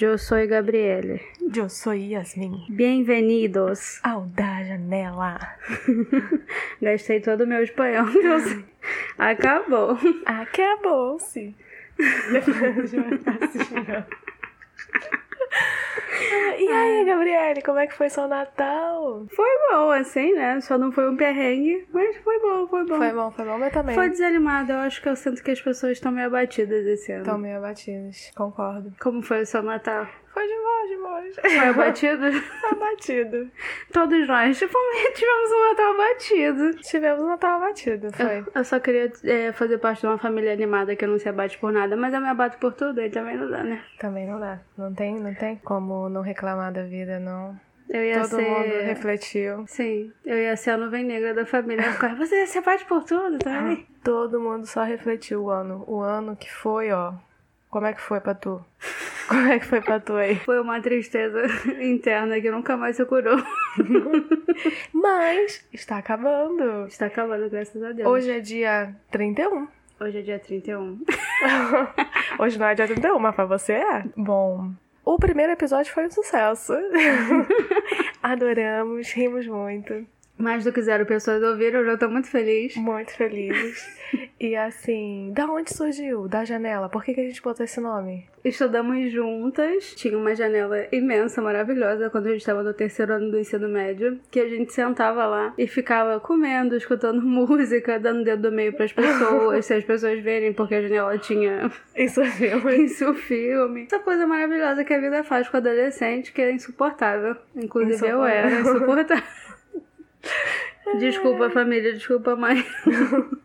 Eu sou Gabriele. Eu sou Yasmin. Bem-vindos ao da janela. Gastei todo o meu espanhol. Acabou. Acabou-se. E aí, Gabriele, como é que foi seu Natal? Foi bom, assim, né? Só não foi um perrengue, mas foi bom, foi bom. Foi bom, foi bom, mas também. Foi desanimado, eu acho que eu sinto que as pessoas estão meio abatidas esse ano. Estão meio abatidas, concordo. Como foi o seu Natal? Foi de boa, de boa. Foi abatido? Foi abatido. Todos nós, tipo, tivemos um Natal abatido. Tivemos um Natal abatido, foi. Eu, eu só queria é, fazer parte de uma família animada que não se abate por nada, mas eu me abato por tudo, aí também não dá, né? Também não dá. Não tem, não tem como não reclamar da vida, não. Eu ia Todo ser... mundo refletiu. Sim, eu ia ser a nuvem negra da família. Ficava, Você se abate por tudo, tá? aí? Todo mundo só refletiu o ano. O ano que foi, ó. Como é que foi pra tu? Como é que foi pra tu aí? Foi uma tristeza interna que nunca mais se curou. Mas está acabando. Está acabando, graças a Deus. Hoje é dia 31. Hoje é dia 31. Hoje não é dia 31, mas pra você é. Bom, o primeiro episódio foi um sucesso. Adoramos, rimos muito. Mais do que zero pessoas ouviram, eu já tô muito feliz. Muito felizes. E assim, da onde surgiu? Da janela. Por que, que a gente botou esse nome? Estudamos juntas, tinha uma janela imensa, maravilhosa, quando a gente estava no terceiro ano do ensino médio, que a gente sentava lá e ficava comendo, escutando música, dando dedo do meio pras pessoas, se as pessoas verem, porque a janela tinha Isso é filme. isso filme. Essa coisa maravilhosa que a vida faz com o adolescente, que é insuportável. Inclusive eu era insuportável. Desculpa, família, desculpa, mãe.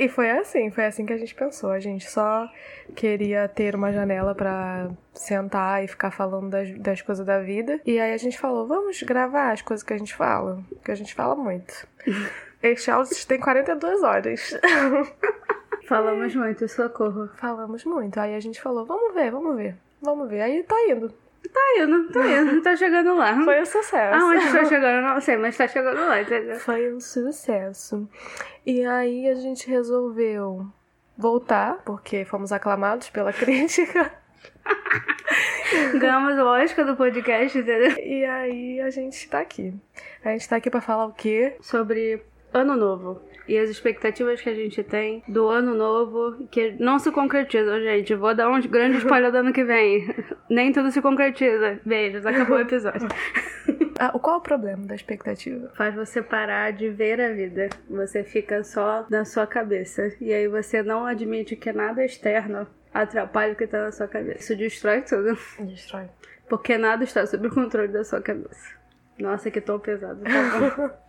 E foi assim, foi assim que a gente pensou. A gente só queria ter uma janela pra sentar e ficar falando das, das coisas da vida. E aí a gente falou, vamos gravar as coisas que a gente fala, que a gente fala muito. Este áudio tem 42 horas. Falamos muito, socorro. Falamos muito. Aí a gente falou, vamos ver, vamos ver, vamos ver. Aí tá indo. Tá indo, tá indo, tá chegando lá. Foi um sucesso. Aonde tá chegando, não sei, mas tá chegando lá, entendeu? Foi um sucesso. E aí a gente resolveu voltar, porque fomos aclamados pela crítica. Ganhamos o Oscar do podcast, entendeu? E aí a gente tá aqui. A gente tá aqui pra falar o quê? Sobre ano novo. E as expectativas que a gente tem do ano novo, que não se concretizam, gente. Vou dar um grande spoiler do ano que vem. Nem tudo se concretiza. Beijos, acabou o episódio. Ah, qual é o problema da expectativa? Faz você parar de ver a vida. Você fica só na sua cabeça. E aí você não admite que nada externo atrapalha o que tá na sua cabeça. Isso destrói tudo. Destrói. Porque nada está sob o controle da sua cabeça. Nossa, que tom pesado. Tá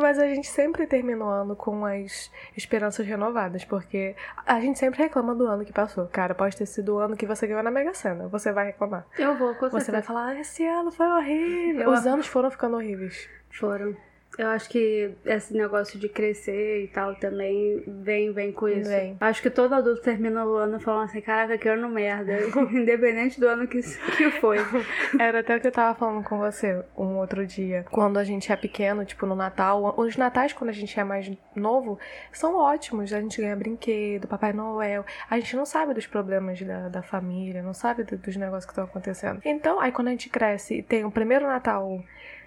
mas a gente sempre termina o ano com as esperanças renovadas, porque a gente sempre reclama do ano que passou. Cara, pode ter sido o ano que você ganhou na Mega Sena. Você vai reclamar. Eu vou, com Você certeza. vai falar, ah, esse ano foi horrível. Eu- Os anos foram ficando horríveis. Foram. Eu acho que esse negócio de crescer e tal também vem, vem com isso. Vem. Acho que todo adulto termina o ano falando assim, caraca, que ano merda. Independente do ano que, que foi. Era até o que eu tava falando com você um outro dia. Quando a gente é pequeno, tipo no Natal, os natais quando a gente é mais novo são ótimos. A gente ganha brinquedo, Papai Noel. A gente não sabe dos problemas da, da família, não sabe do- dos negócios que estão acontecendo. Então, aí quando a gente cresce e tem o primeiro Natal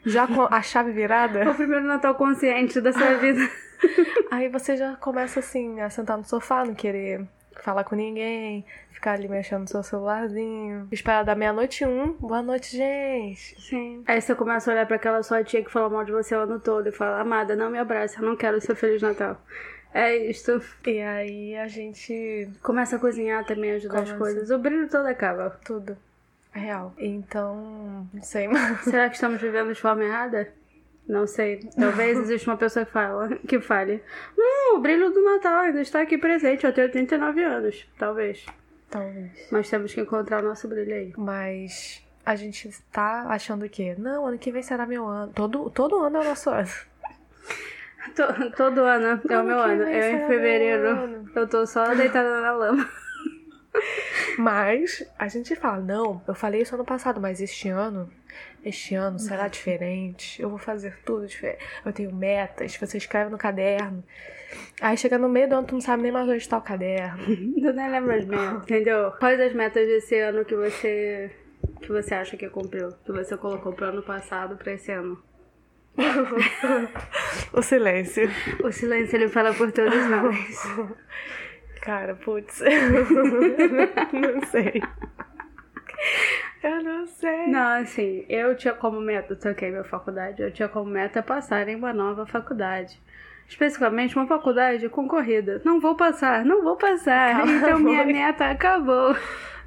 já com a chave virada, o primeiro Natal consciente da sua vida. aí você já começa assim a sentar no sofá, não querer falar com ninguém, ficar ali mexendo no seu celularzinho, esperar da meia-noite um. Boa noite, gente. Sim. Aí você começa a olhar pra aquela sua tia que falou mal de você o ano todo e fala, amada, não me abraça, eu não quero seu Feliz Natal. É isto. E aí a gente. Começa a cozinhar também, ajudar as Começa. coisas. O brilho todo acaba. Tudo. Real. Então. Não sei, mas. Será que estamos vivendo de forma errada? Não sei. Talvez exista uma pessoa que fala, que fale. Hum, o brilho do Natal ainda está aqui presente. Eu tenho 39 anos. Talvez. Talvez. Mas temos que encontrar o nosso brilho aí. Mas. A gente tá achando o quê? Não, ano que vem será meu ano. Todo, todo ano é o nosso ano. To- todo ano é o meu ano. Eu em fevereiro. Eu tô só deitada na lama. Mas a gente fala, não, eu falei isso ano passado, mas este ano, este ano será diferente. Eu vou fazer tudo diferente. Eu tenho metas, você escreve no caderno. Aí chega no meio do ano, tu não sabe nem mais onde está o caderno. Tu nem lembra as metas, entendeu? Quais as metas desse ano que você que você acha que cumpriu? Que você colocou pro ano passado pra esse ano? o silêncio. O silêncio ele fala por todos nós. Cara, putz. não sei. Eu não sei. Não, assim, eu tinha como meta, toquei minha faculdade, eu tinha como meta passar em uma nova faculdade. Especificamente uma faculdade concorrida. Não vou passar, não vou passar. Calma, então minha meta acabou.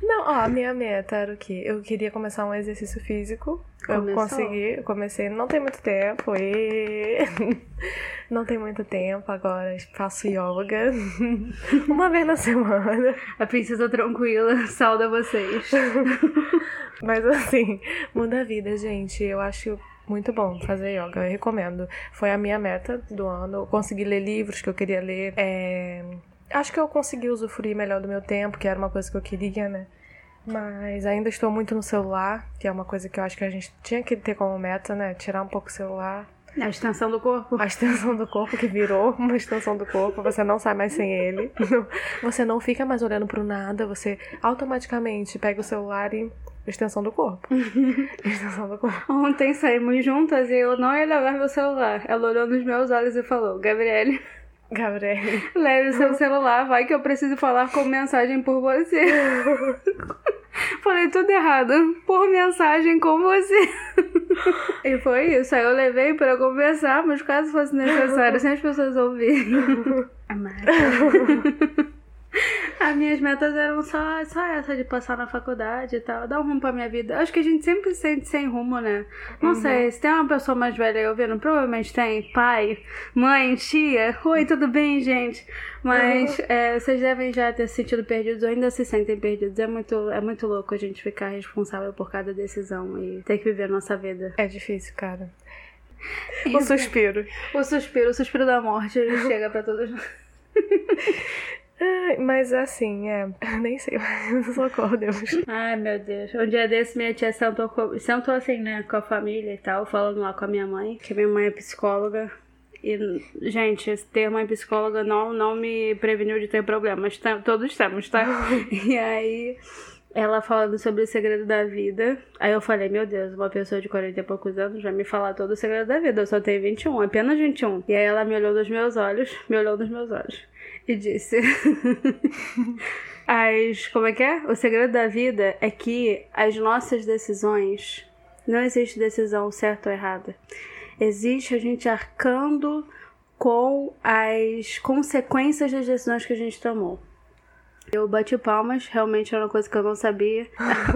Não, ó, a minha meta era o quê? Eu queria começar um exercício físico. Começou. Eu consegui, eu comecei, não tem muito tempo, e... não tem muito tempo, agora faço yoga uma vez na semana. A princesa tranquila, sauda vocês. Mas assim, muda a vida, gente. Eu acho muito bom fazer yoga, eu recomendo. Foi a minha meta do ano. Eu consegui ler livros que eu queria ler. É... Acho que eu consegui usufruir melhor do meu tempo, que era uma coisa que eu queria, né? Mas ainda estou muito no celular, que é uma coisa que eu acho que a gente tinha que ter como meta, né? Tirar um pouco o celular. A extensão do corpo. A extensão do corpo que virou uma extensão do corpo, você não sai mais sem ele. Você não fica mais olhando pro nada, você automaticamente pega o celular e extensão do corpo. extensão do corpo. Ontem saímos juntas e eu não ia levar meu celular. Ela olhou nos meus olhos e falou: Gabriele. Gabriele. Leve seu celular, vai que eu preciso falar com mensagem por você. Falei tudo errado. Por mensagem com você. e foi isso. Aí eu levei pra conversar, mas caso fosse necessário, sem as pessoas ouvirem. Amada. As minhas metas eram só, só essa de passar na faculdade e tal, dar um rumo pra minha vida. Acho que a gente sempre se sente sem rumo, né? Não uhum. sei, se tem uma pessoa mais velha aí ouvindo, provavelmente tem pai, mãe, tia. Oi, tudo bem, gente? Mas uhum. é, vocês devem já ter se sentido perdidos ou ainda se sentem perdidos. É muito, é muito louco a gente ficar responsável por cada decisão e ter que viver a nossa vida. É difícil, cara. O suspiro. O suspiro, o suspiro da morte, ele chega pra todos nós. mas assim, é. Nem sei, socorro, Deus. Ai, meu Deus. Um dia desse, minha tia sentou, com, sentou assim, né, com a família e tal, falando lá com a minha mãe, que minha mãe é psicóloga. E, gente, ter mãe psicóloga não, não me preveniu de ter problemas. Todos temos, tá? e aí ela falando sobre o segredo da vida. Aí eu falei, meu Deus, uma pessoa de 40 e poucos anos vai me falar todo o segredo da vida. Eu só tenho 21, apenas 21. E aí ela me olhou nos meus olhos, me olhou nos meus olhos e disse: As. Como é que é? O segredo da vida é que as nossas decisões. Não existe decisão certa ou errada. Existe a gente arcando com as consequências das decisões que a gente tomou. Eu bati palmas, realmente era uma coisa que eu não sabia.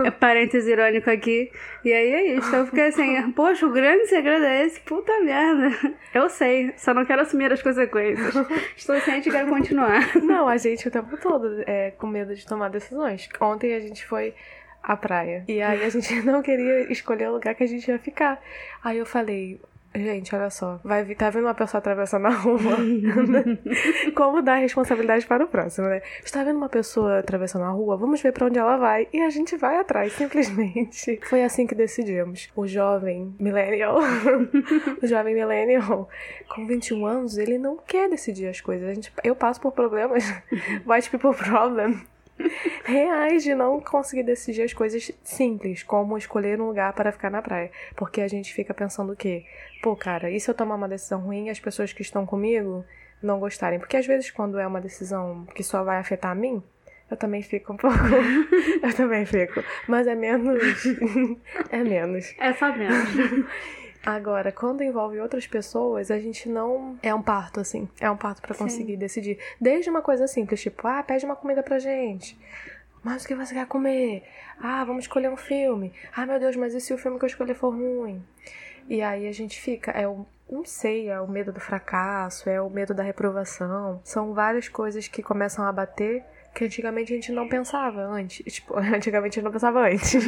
é parênteses irônico aqui. E aí é isso. Eu fiquei assim, poxa, o grande segredo é esse? Puta merda. Eu sei, só não quero assumir as consequências. Estou ciente e quero continuar. Não, a gente o tempo todo é com medo de tomar decisões. Ontem a gente foi à praia. E aí a gente não queria escolher o lugar que a gente ia ficar. Aí eu falei, Gente, olha só. Vai tá vendo uma pessoa atravessando a rua? Como dar responsabilidade para o próximo, né? Está vendo uma pessoa atravessando a rua? Vamos ver para onde ela vai. E a gente vai atrás, simplesmente. Foi assim que decidimos. O jovem millennial, o jovem millennial, com 21 anos, ele não quer decidir as coisas. A gente, eu passo por problemas. White people problem reais de não conseguir decidir as coisas simples, como escolher um lugar para ficar na praia. Porque a gente fica pensando o quê? Pô, cara, e se eu tomar uma decisão ruim e as pessoas que estão comigo não gostarem? Porque às vezes, quando é uma decisão que só vai afetar a mim, eu também fico um pouco. eu também fico. Mas é menos. é menos. É só menos. Agora, quando envolve outras pessoas, a gente não. É um parto, assim. É um parto para conseguir Sim. decidir. Desde uma coisa simples, tipo, ah, pede uma comida pra gente. Mas o que você quer comer? Ah, vamos escolher um filme. Ah, meu Deus, mas e se o filme que eu escolher for ruim? E aí a gente fica. É o. Não sei, é o medo do fracasso, é o medo da reprovação. São várias coisas que começam a bater que antigamente a gente não pensava antes. Tipo, antigamente a gente não pensava antes.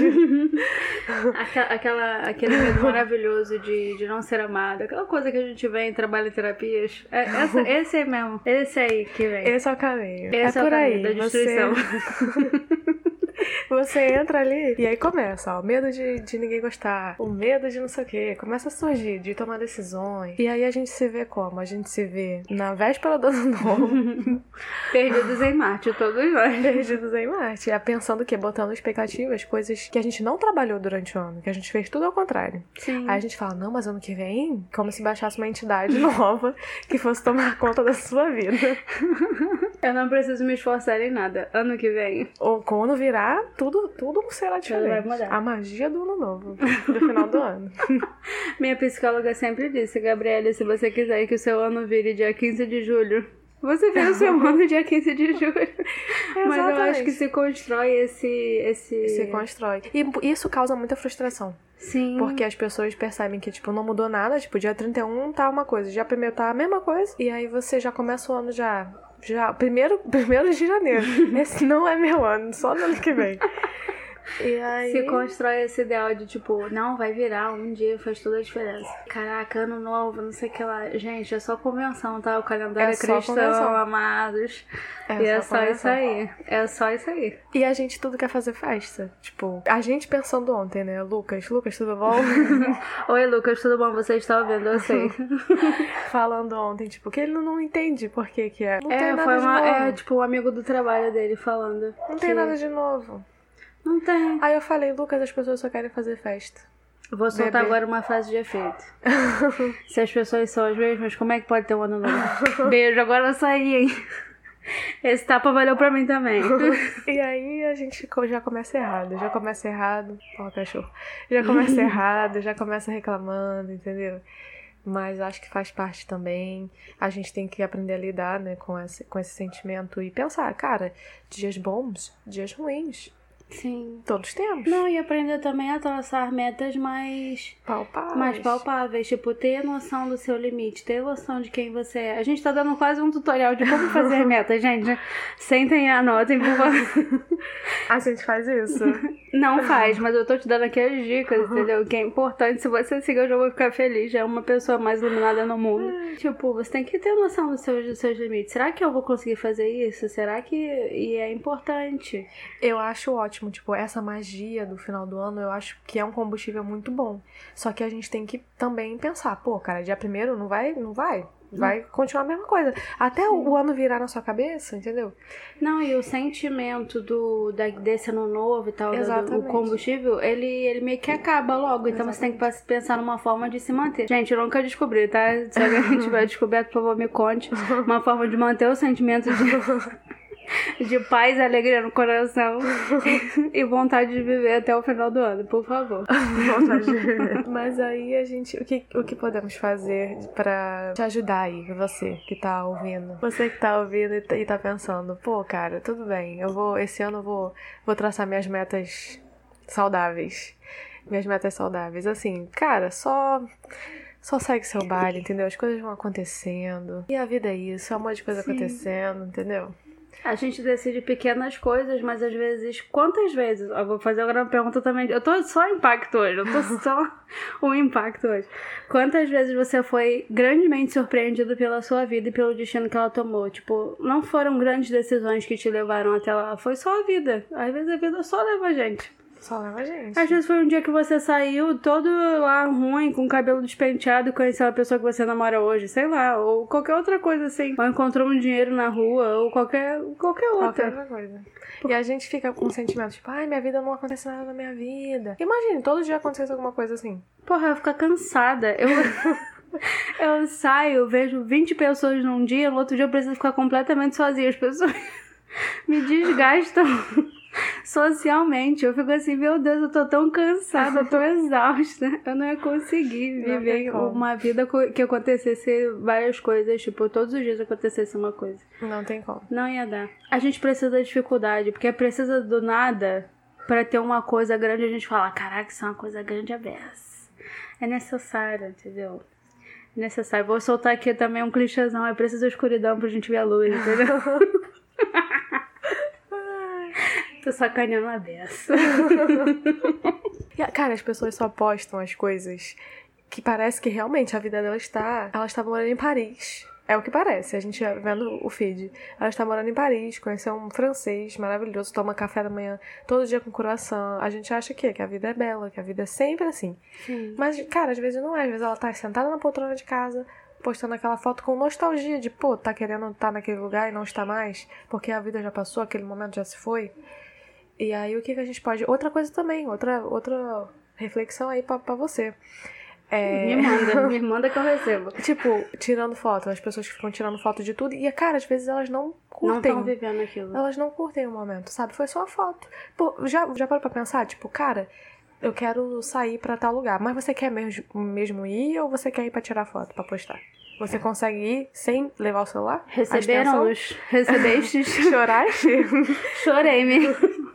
aquela, aquela, aquele medo maravilhoso de, de não ser amado. Aquela coisa que a gente vem em trabalho em terapias. É, essa, esse aí mesmo. Esse aí que vem. Esse é o caminho. Esse é, é por aí. da destruição. Você... Você entra ali e aí começa, ó, medo de, de ninguém gostar, o medo de não sei o quê, começa a surgir, de tomar decisões. E aí a gente se vê como? A gente se vê na véspera do ano novo. Perdidos em Marte, todos nós. Perdidos em Marte. É pensando que botando expectativas, coisas que a gente não trabalhou durante o ano, que a gente fez tudo ao contrário. Sim. Aí a gente fala, não, mas ano que vem, como se baixasse uma entidade nova que fosse tomar conta da sua vida. Eu não preciso me esforçar em nada. Ano que vem. Ou quando virar, tudo, tudo será diferente. vai mudar. A magia do ano novo, do final do ano. Minha psicóloga sempre disse, Gabriela, se você quiser que o seu ano vire dia 15 de julho, você vira o seu ano dia 15 de julho. Mas eu acho que se constrói esse. esse... Se constrói. E isso causa muita frustração. Sim. Porque as pessoas percebem que, tipo, não mudou nada. Tipo, dia 31 tá uma coisa, dia 1 tá a mesma coisa. E aí você já começa o ano já. Já. Primeiro, primeiro de janeiro. Esse não é meu ano, só no ano que vem. E aí. Se constrói esse ideal de tipo, não, vai virar, um dia faz toda a diferença. Caraca, ano novo, não sei o que lá. Gente, é só convenção, tá? O calendário É é só cristão, convenção. amados. É e é só só isso convenção. aí. É só isso aí. E a gente tudo quer fazer festa. Tipo, a gente pensando ontem, né? Lucas, Lucas, tudo bom? Oi, Lucas, tudo bom? Você está ouvindo? Eu sei. Falando ontem, tipo, que ele não entende por que que é. Não tem é, nada foi de uma. novo. É, tipo, um amigo do trabalho dele falando. Não tem que- nada de novo. Não tem. Aí eu falei, Lucas, as pessoas só querem fazer festa. Vou soltar Bebê. agora uma frase de efeito. Se as pessoas são as mesmas, como é que pode ter um ano novo? Beijo, agora eu saí, hein? Esse tapa valeu pra mim também. E aí a gente já começa errado, já começa errado. Ó, cachorro. Já começa errado, já começa reclamando, entendeu? Mas acho que faz parte também. A gente tem que aprender a lidar, né, com esse, com esse sentimento e pensar, cara, dias bons, dias ruins. Sim. Todos temos. Não, e aprender também a traçar metas mais, Palpáveis. mais palpáveis. Tipo, ter noção do seu limite, ter noção de quem você é. A gente tá dando quase um tutorial de como fazer metas, gente. Sentem e anotem, por favor. A gente faz isso. Não faz, mas eu tô te dando aqui as dicas, entendeu? Que é importante. Se você seguir, eu já vou ficar feliz. Já é uma pessoa mais iluminada no mundo. Tipo, você tem que ter noção dos seus, dos seus limites. Será que eu vou conseguir fazer isso? Será que. E é importante. Eu acho ótimo, tipo, essa magia do final do ano, eu acho que é um combustível muito bom. Só que a gente tem que também pensar, pô, cara, dia primeiro não vai, não vai. Vai continuar a mesma coisa. Até o, o ano virar na sua cabeça, entendeu? Não, e o sentimento do, da, desse ano novo e tal, do- Exatamente. o combustível, ele, ele meio que acaba logo. Então você tem que pensar numa forma de se manter. Gente, eu nunca descobri, tá? Se alguém tiver descoberto, por favor, me conte. Uma forma de manter o sentimento de, de paz e alegria no coração e vontade de viver até o final do ano, por favor. Mas aí a gente, o que, o que podemos fazer pra te ajudar aí, você que tá ouvindo? Você que tá ouvindo e tá, e tá pensando, pô, cara, tudo bem, eu vou, esse ano eu vou, vou traçar minhas metas saudáveis. Minhas metas saudáveis. Assim, cara, só. Só segue seu baile, entendeu? As coisas vão acontecendo. E a vida é isso, é um monte de coisa Sim. acontecendo, entendeu? A gente decide pequenas coisas, mas às vezes, quantas vezes? Eu vou fazer agora uma pergunta também. Eu tô só impacto hoje, eu tô só o impacto hoje. Quantas vezes você foi grandemente surpreendido pela sua vida e pelo destino que ela tomou? Tipo, não foram grandes decisões que te levaram até lá, foi só a vida. Às vezes a vida só leva a gente. Só leva a gente. Às vezes foi um dia que você saiu todo lá ruim, com o cabelo despenteado e conheceu a pessoa que você namora hoje, sei lá, ou qualquer outra coisa assim. Ou encontrou um dinheiro na rua, ou qualquer, qualquer outra. Qualquer outra coisa. E a gente fica com um sentimento tipo, ai, minha vida não acontece nada na minha vida. Imagine, todo dia acontecesse alguma coisa assim. Porra, eu vou ficar cansada. Eu, eu saio, vejo 20 pessoas num dia, no outro dia eu preciso ficar completamente sozinha. As pessoas me desgastam socialmente. Eu fico assim, meu Deus, eu tô tão cansada, eu tô exausta. Eu não ia conseguir viver uma vida que acontecesse várias coisas, tipo, todos os dias acontecesse uma coisa. Não tem como. Não ia dar. A gente precisa da dificuldade, porque precisa do nada pra ter uma coisa grande a gente fala, caraca, isso é uma coisa grande a beça. É necessário, entendeu? É necessário. Vou soltar aqui também um clichêzão, é preciso da escuridão pra gente ver a luz, entendeu? Tô sacaneando a beça. Cara, as pessoas só postam as coisas que parece que realmente a vida delas está. Elas estavam morando em Paris. É o que parece, a gente vendo o feed. Ela está morando em Paris, conheceu um francês maravilhoso, toma café da manhã todo dia com croissant. A gente acha que, que a vida é bela, que a vida é sempre assim. Sim. Mas, cara, às vezes não é. Às vezes ela tá sentada na poltrona de casa, postando aquela foto com nostalgia de, pô, tá querendo estar naquele lugar e não está mais, porque a vida já passou, aquele momento já se foi. E aí, o que, que a gente pode. Outra coisa também, outra, outra reflexão aí pra, pra você. É... Me manda, me manda que eu recebo. Tipo, tirando foto, as pessoas que ficam tirando foto de tudo. E, cara, às vezes elas não Não curtem. estão vivendo aquilo. elas não curtem o momento, sabe? Foi só a foto. Pô, já, já parou pra pensar? Tipo, cara, eu quero sair pra tal lugar. Mas você quer mesmo, mesmo ir ou você quer ir pra tirar foto, pra postar? Você consegue ir sem levar o celular? Receberam-nos? Recebestes? Choraste? Chorei-me.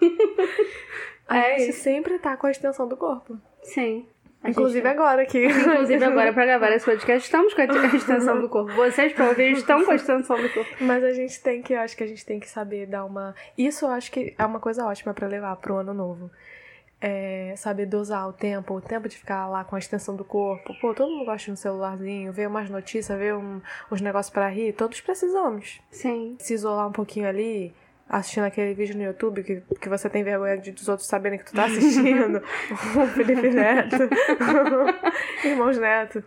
A É gente isso. sempre tá com a extensão do corpo. Sim. Inclusive tá- agora aqui. Inclusive, agora pra gravar esse podcast, estamos com a extensão do corpo. Vocês, ouvir, estão com a extensão do corpo. Mas a gente tem que, eu acho que a gente tem que saber dar uma. Isso eu acho que é uma coisa ótima pra levar pro ano novo. É saber dosar o tempo, o tempo de ficar lá com a extensão do corpo. Pô, todo mundo gosta de um celularzinho, ver umas notícias, ver um, uns negócios pra rir. Todos precisamos. Sim. Se isolar um pouquinho ali, assistindo aquele vídeo no YouTube que, que você tem vergonha de, dos outros saberem que tu tá assistindo. o Felipe Neto. Irmãos Neto.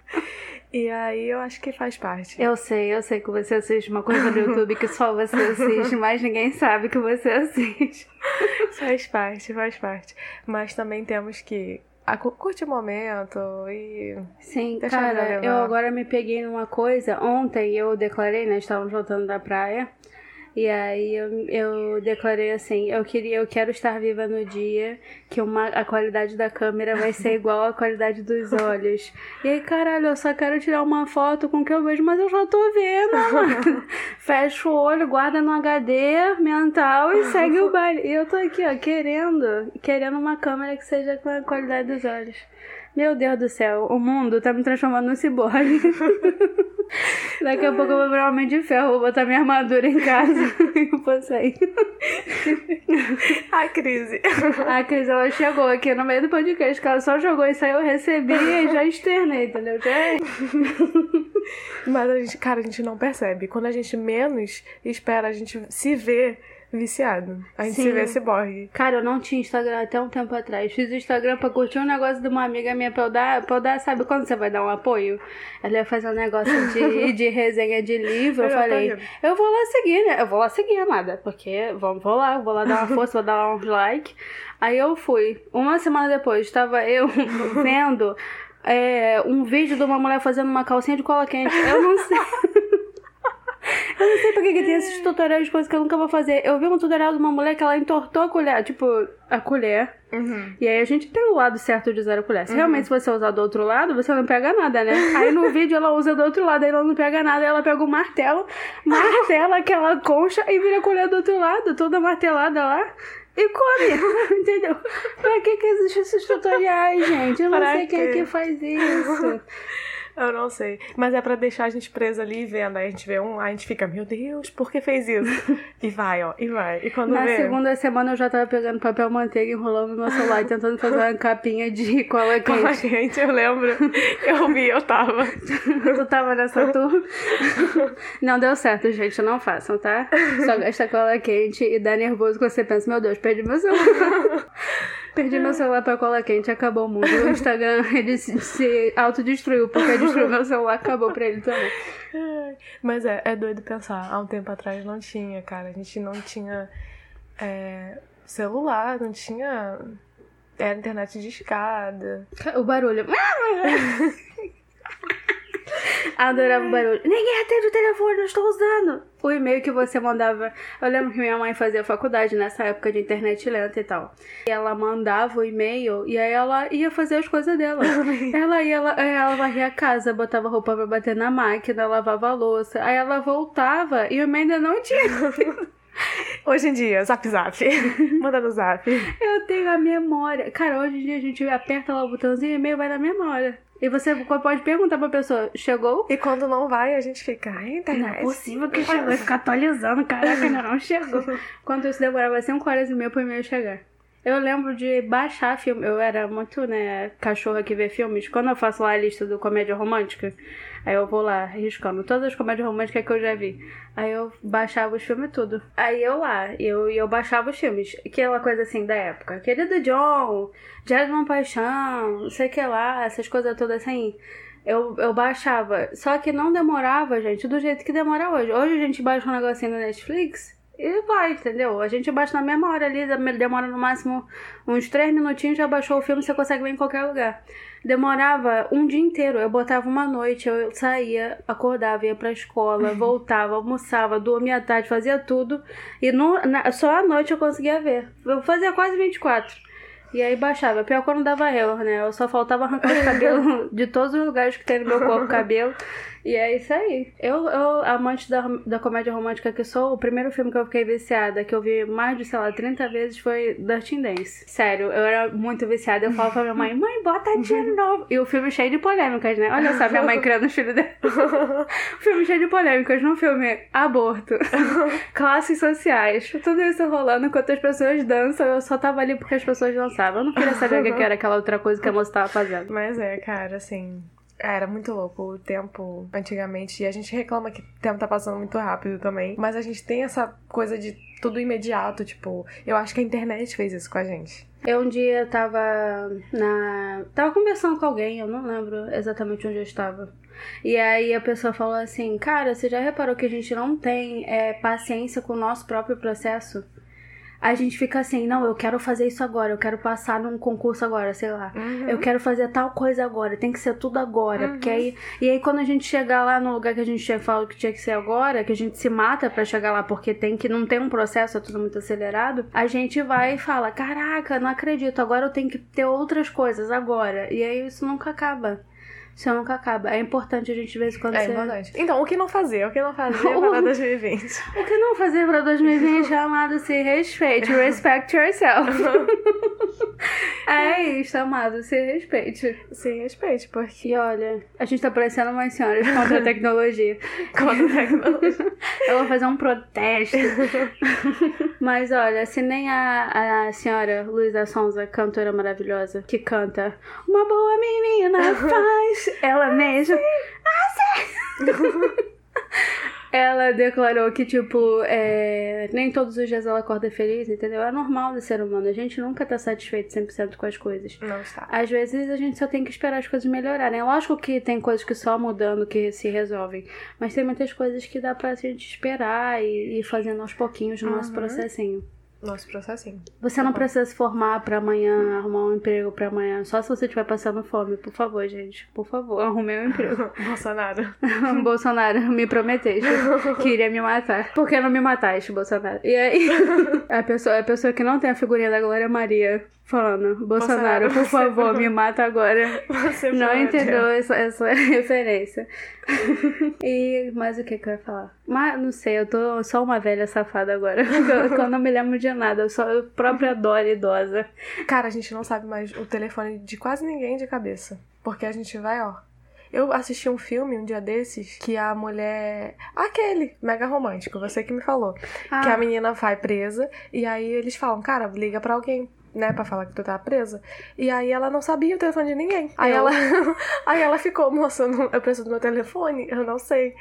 E aí eu acho que faz parte. Eu sei, eu sei que você assiste uma coisa no YouTube que só você assiste, mas ninguém sabe que você assiste. Faz parte, faz parte. Mas também temos que a, cu- curtir o momento e. Sim, cara, eu agora me peguei numa coisa. Ontem eu declarei, né? Estávamos voltando da praia. E aí eu, eu declarei assim, eu queria, eu quero estar viva no dia que uma, a qualidade da câmera vai ser igual à qualidade dos olhos. E aí, caralho, eu só quero tirar uma foto com o que eu vejo, mas eu já tô vendo. Fecha o olho, guarda no HD mental e segue o baile. E eu tô aqui, ó, querendo, querendo uma câmera que seja com a qualidade dos olhos. Meu Deus do céu, o mundo tá me transformando num ciborgue. Daqui a pouco eu vou virar um homem de ferro, vou botar minha armadura em casa e vou sair. Ai, crise. A Cris, ela chegou aqui no meio do podcast, que ela só jogou isso aí, eu recebi e já externei, entendeu? É Mas a gente, cara, a gente não percebe. Quando a gente menos espera, a gente se vê viciado. A gente Sim. se vê ciborgue. Cara, eu não tinha Instagram até um tempo atrás. Fiz o Instagram pra curtir um negócio de uma amiga minha pra eu dar, pra eu dar sabe quando você vai dar um apoio? Ela ia fazer um negócio de, de resenha de livro. Eu Eu falei, eu vou lá seguir, né? Eu vou lá seguir, amada. Porque vou, vou lá, vou lá dar uma força, vou dar uns like. Aí eu fui. Uma semana depois, estava eu vendo é, um vídeo de uma mulher fazendo uma calcinha de cola quente. Eu não sei. Eu não sei pra que, que tem esses tutoriais de coisas que eu nunca vou fazer. Eu vi um tutorial de uma mulher que ela entortou a colher, tipo, a colher. E aí a gente tem o lado certo de usar a colher. Se realmente se você usar do outro lado, você não pega nada, né? Aí no vídeo ela usa do outro lado, aí ela não pega nada, aí ela pega o martelo, martela aquela concha e vira a colher do outro lado, toda martelada lá. E come, entendeu? Pra que que existem esses tutoriais, gente? Eu não Pra sei quem é que faz isso. Eu não sei. Mas é pra deixar a gente presa ali e vendo. Aí a gente vê um, aí a gente fica, meu Deus, por que fez isso? e vai, ó, e vai. E quando Na vê. segunda semana eu já tava pegando papel manteiga, enrolando no meu celular e tentando fazer uma capinha de cola a quente. gente, eu lembro. Eu vi, eu tava. Tu tava nessa turma? Não deu certo, gente. Não façam, tá? Só gasta cola quente e dá nervoso quando você pensa, meu Deus, perdi meu celular. Perdi meu celular pra cola quente, acabou o mundo. O Instagram, ele se, se autodestruiu, porque destruiu meu celular, acabou pra ele também. Mas é, é doido pensar. Há um tempo atrás não tinha, cara. A gente não tinha é, celular, não tinha. Era internet de escada. O barulho. Adorava o barulho. Ninguém atende o telefone, eu estou usando. O e-mail que você mandava. Eu lembro que minha mãe fazia faculdade nessa época de internet lenta e tal. E ela mandava o e-mail e aí ela ia fazer as coisas dela. ela ia, ela, ela varria a casa, botava roupa pra bater na máquina, lavava a louça. Aí ela voltava e o e-mail ainda não tinha. Hoje em dia, zap zap. Manda no zap. Eu tenho a memória. Cara, hoje em dia a gente aperta lá o botãozinho e o e-mail vai na memória. E você pode perguntar pra pessoa: chegou? E quando não vai, a gente fica, ai, Não é internet. possível que chegou e ficar atualizando. Caraca, ainda não chegou. Quanto isso demorava 5 horas e meia pro e-mail chegar. Eu lembro de baixar filme. Eu era muito, né, cachorra que vê filmes. Quando eu faço lá a lista do comédia romântica, aí eu vou lá riscando todas as comédias românticas que eu já vi. Aí eu baixava os filmes tudo. Aí eu lá, eu, eu baixava os filmes. Aquela coisa assim da época. Querido John, Jasmine Paixão, não sei o que lá, essas coisas todas assim. Eu, eu baixava. Só que não demorava, gente, do jeito que demora hoje. Hoje a gente baixa um negocinho no Netflix e vai, entendeu? A gente baixa na mesma hora ali, demora no máximo uns três minutinhos, já baixou o filme, você consegue ver em qualquer lugar. Demorava um dia inteiro, eu botava uma noite, eu saía, acordava, ia pra escola, voltava, almoçava, dormia à tarde, fazia tudo. E no, na, só à noite eu conseguia ver. Eu fazia quase 24. E aí baixava. Pior quando dava erro, né? Eu só faltava arrancar os cabelos de todos os lugares que tem no meu corpo cabelo. E é isso aí. Eu, eu amante da, da comédia romântica que sou, o primeiro filme que eu fiquei viciada, que eu vi mais de, sei lá, 30 vezes, foi Dirty Dance. Sério, eu era muito viciada. Eu falo pra minha mãe, mãe, bota de novo. E o filme cheio de polêmicas, né? Olha só, minha mãe criando os filhos dela. o filme cheio de polêmicas, no filme aborto, classes sociais, tudo isso rolando enquanto as pessoas dançam. Eu só tava ali porque as pessoas dançavam. Eu não queria saber o que era aquela outra coisa que a moça tava fazendo. Mas é, cara, assim, era muito louco o tempo antigamente. E a gente reclama que o tempo tá passando muito rápido também. Mas a gente tem essa coisa de tudo imediato, tipo. Eu acho que a internet fez isso com a gente. Eu um dia tava na. Tava conversando com alguém, eu não lembro exatamente onde eu estava. E aí a pessoa falou assim: Cara, você já reparou que a gente não tem é, paciência com o nosso próprio processo? A gente fica assim, não, eu quero fazer isso agora, eu quero passar num concurso agora, sei lá. Uhum. Eu quero fazer tal coisa agora, tem que ser tudo agora. Uhum. Porque aí. E aí quando a gente chegar lá no lugar que a gente tinha falado que tinha que ser agora, que a gente se mata para chegar lá porque tem que não tem um processo, é tudo muito acelerado, a gente vai e fala: Caraca, não acredito, agora eu tenho que ter outras coisas agora. E aí isso nunca acaba. Isso nunca acaba. É importante a gente ver isso quando é importante. Então, o que não fazer? O que não fazer para 2020? o que não fazer para 2020 é amado se respeite. Respect yourself. é isso, amado, se respeite. Se respeite, porque... E olha, a gente tá parecendo umas senhoras contra a tecnologia. contra a tecnologia. Eu vou fazer um protesto. Mas olha, se nem a, a senhora Luísa Sonza, cantora maravilhosa, que canta Uma boa menina faz ela mesma. Ah, ela declarou que, tipo, é, nem todos os dias ela acorda feliz, entendeu? É normal do ser humano. A gente nunca tá satisfeito 100% com as coisas. Não está. Às vezes a gente só tem que esperar as coisas melhorarem. Lógico que tem coisas que só mudando que se resolvem. Mas tem muitas coisas que dá pra gente esperar e ir fazendo aos pouquinhos no uhum. nosso processinho nosso processinho. Você não precisa se formar para amanhã, arrumar um emprego para amanhã. Só se você estiver passando fome, por favor, gente. Por favor, arrume um emprego. Bolsonaro. Bolsonaro, me prometeste que iria me matar. Por que não me mataste, Bolsonaro? E aí, a pessoa, a pessoa que não tem a figurinha da Glória Maria falando, Bolsonaro, Bolsonaro por favor, me mata agora. Você não pode. entendeu essa, essa referência. e mais o que que eu ia falar? Mas não sei, eu tô só uma velha safada agora. eu, eu não me lembro de nada, eu sou a própria Dora idosa. Cara, a gente não sabe mais o telefone de quase ninguém de cabeça. Porque a gente vai, ó. Eu assisti um filme um dia desses que a mulher. Aquele, mega romântico, você que me falou. Ah. Que a menina vai presa e aí eles falam, cara, liga pra alguém né, pra falar que tu tá presa. E aí ela não sabia o telefone de ninguém. Aí eu... ela, aí ela ficou, moça, eu preciso do meu telefone, eu não sei.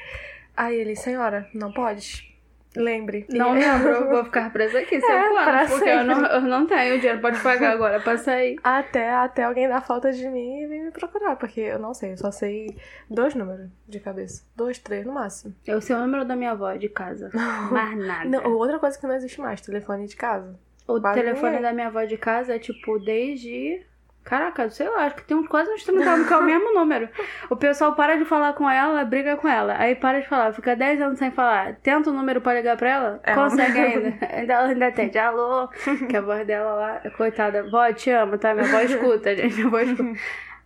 Aí ele, senhora, não pode. Lembre. Não lembro, vou ficar presa aqui cinco é, anos, porque eu não, eu não tenho dinheiro, pode pagar agora pra sair. Até, até alguém dar falta de mim e vir me procurar, porque eu não sei, eu só sei dois números de cabeça. Dois, três no máximo. Eu sei o número da minha avó de casa. Mais nada. Não, outra coisa que não existe mais, telefone de casa. O quase telefone da minha avó de casa é tipo desde. Caraca, sei lá, acho que tem quase uns 30 anos que é o mesmo número. O pessoal para de falar com ela, briga com ela. Aí para de falar, fica 10 anos sem falar. Tenta o número pra ligar pra ela, é consegue um... ainda. ainda. Ela ainda atende. Alô, que a voz dela lá, coitada. Vó, te amo, tá? Minha avó escuta, gente. Minha avó escuta.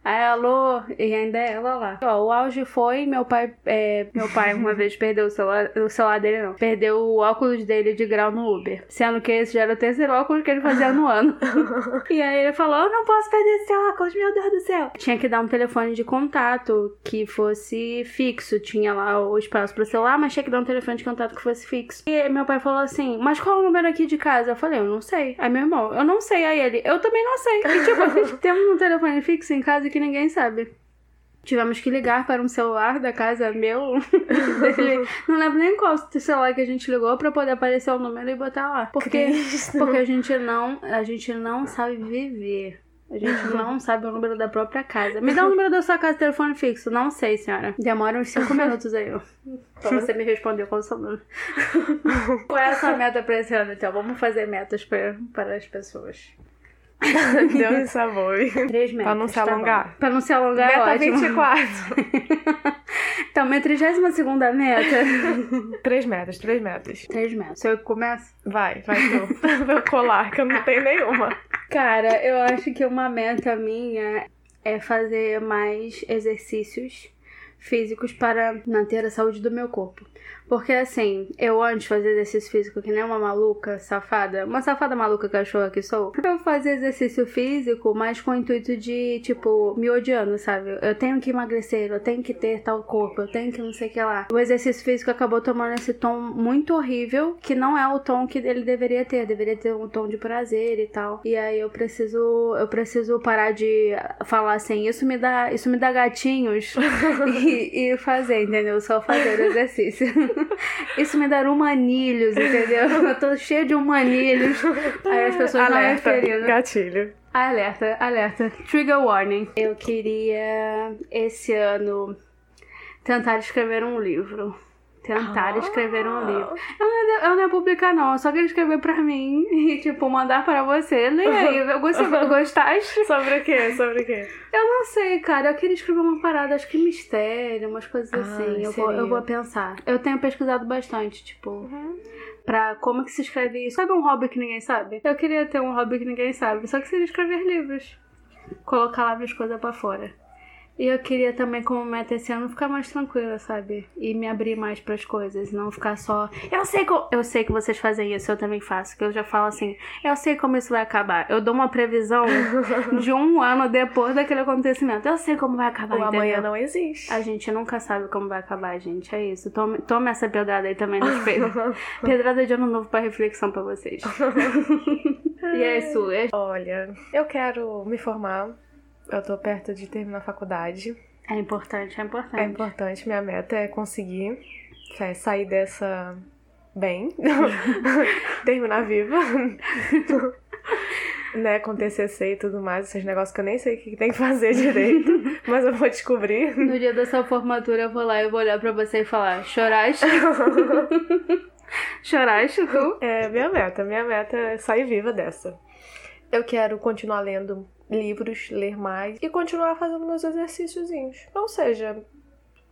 Aí, alô, e ainda é ela lá. Ó, o auge foi, meu pai, é, meu pai uma vez perdeu o celular, o celular dele não, perdeu o óculos dele de grau no Uber. Sendo que esse já era o terceiro óculos que ele fazia no ano. e aí ele falou, eu não posso perder esse óculos, meu Deus do céu. Tinha que dar um telefone de contato que fosse fixo. Tinha lá o espaço pro celular, mas tinha que dar um telefone de contato que fosse fixo. E meu pai falou assim, mas qual é o número aqui de casa? Eu falei, eu não sei. Aí meu irmão, eu não sei. Aí ele, eu também não sei. E tipo, temos um telefone fixo em casa que ninguém sabe. Tivemos que ligar para um celular da casa meu. não lembro nem qual celular que a gente ligou para poder aparecer o número e botar lá. Porque, porque a gente não, a gente não sabe viver. A gente não sabe o número da própria casa. Me dá o número da sua casa telefone fixo. Não sei, senhora. Demora uns 5 minutos aí. Pra você me responder qual é o seu número. qual é a sua meta pra esse ano, então? Vamos fazer metas pra, para as pessoas. Deu um sabor. Três metas. Pra não se tá bom. alongar. pra não se alongar, é Meta ótimo. 24. Então, minha 32 meta. três metas, três metas. Três metas. Sou eu começo? Vai, vai tu. Eu colar, que eu não tenho nenhuma. Cara, eu acho que uma meta minha é fazer mais exercícios físicos para manter a saúde do meu corpo. Porque assim, eu antes fazia exercício físico que nem uma maluca, safada, uma safada maluca cachorra que sou. Eu fazia exercício físico, mas com o intuito de, tipo, me odiando, sabe? Eu tenho que emagrecer, eu tenho que ter tal corpo, eu tenho que não sei o que lá. O exercício físico acabou tomando esse tom muito horrível, que não é o tom que ele deveria ter. Deveria ter um tom de prazer e tal. E aí eu preciso, eu preciso parar de falar assim, isso me dá, isso me dá gatinhos e, e fazer, entendeu? Só fazer o exercício. Isso me dá humanilhos, entendeu? Eu tô cheia de humanilhos. Aí as pessoas Alerta, não me referindo. gatilho. Alerta, alerta. Trigger warning. Eu queria, esse ano, tentar escrever um livro. Tentar Ah. escrever um livro. Eu não, ia, eu não ia publicar, não. Eu só queria escrever pra mim e, tipo, mandar para você. Lê aí. Eu gostei, gostaste? Sobre o quê? Sobre o quê? Eu não sei, cara. Eu queria escrever uma parada, acho que mistério, umas coisas Ah, assim. Eu vou, eu vou pensar. Eu tenho pesquisado bastante, tipo, pra como que se escreve isso. Sabe um hobby que ninguém sabe? Eu queria ter um hobby que ninguém sabe, só que seria escrever livros. Colocar lá minhas coisas pra fora. E eu queria também, como meta esse ano, ficar mais tranquila, sabe? E me abrir mais pras coisas, não ficar só. Eu sei que eu sei que vocês fazem isso, eu também faço. Que eu já falo assim, eu sei como isso vai acabar. Eu dou uma previsão de um ano depois daquele acontecimento. Eu sei como vai acabar. O amanhã entendeu? não existe. A gente nunca sabe como vai acabar, gente. É isso. Tome, tome essa pedrada aí também nos peitos. pedrada de ano novo pra reflexão pra vocês. e é isso. É, Olha, eu quero me formar. Eu tô perto de terminar a faculdade. é importante, é importante. É importante, minha meta é conseguir é, sair dessa bem, terminar viva, né, com TCC e tudo mais, esses negócios que eu nem sei o que tem que fazer direito, mas eu vou descobrir. No dia da sua formatura, eu vou lá e vou olhar pra você e falar: choraste? choraste tu? É minha meta, minha meta é sair viva dessa. Eu quero continuar lendo livros, ler mais e continuar fazendo meus exercíciozinhos. Ou seja,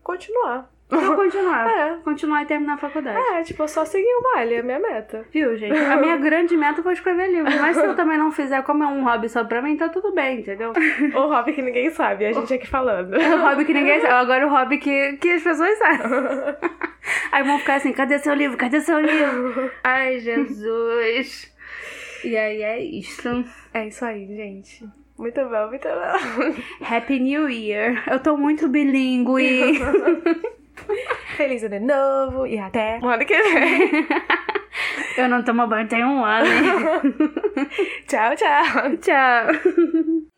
continuar. Então continuar. É. Continuar e terminar a faculdade. É, tipo, eu só seguir o baile, é a minha meta. Viu, gente? A minha grande meta foi escrever livro. Mas se eu também não fizer, como é um hobby só pra mim, tá tudo bem, entendeu? O hobby que ninguém sabe, a gente aqui falando. É o hobby que ninguém sabe. Agora o hobby que, que as pessoas sabem. Aí vão ficar assim, cadê seu livro? Cadê seu livro? Ai, Jesus. E aí é isso. É isso aí, gente. Muito bom, muito bom. Happy New Year. Eu tô muito bilíngue. Feliz ano novo e até o ano que vem. Eu não tomo banho tem um ano. tchau, tchau. Tchau.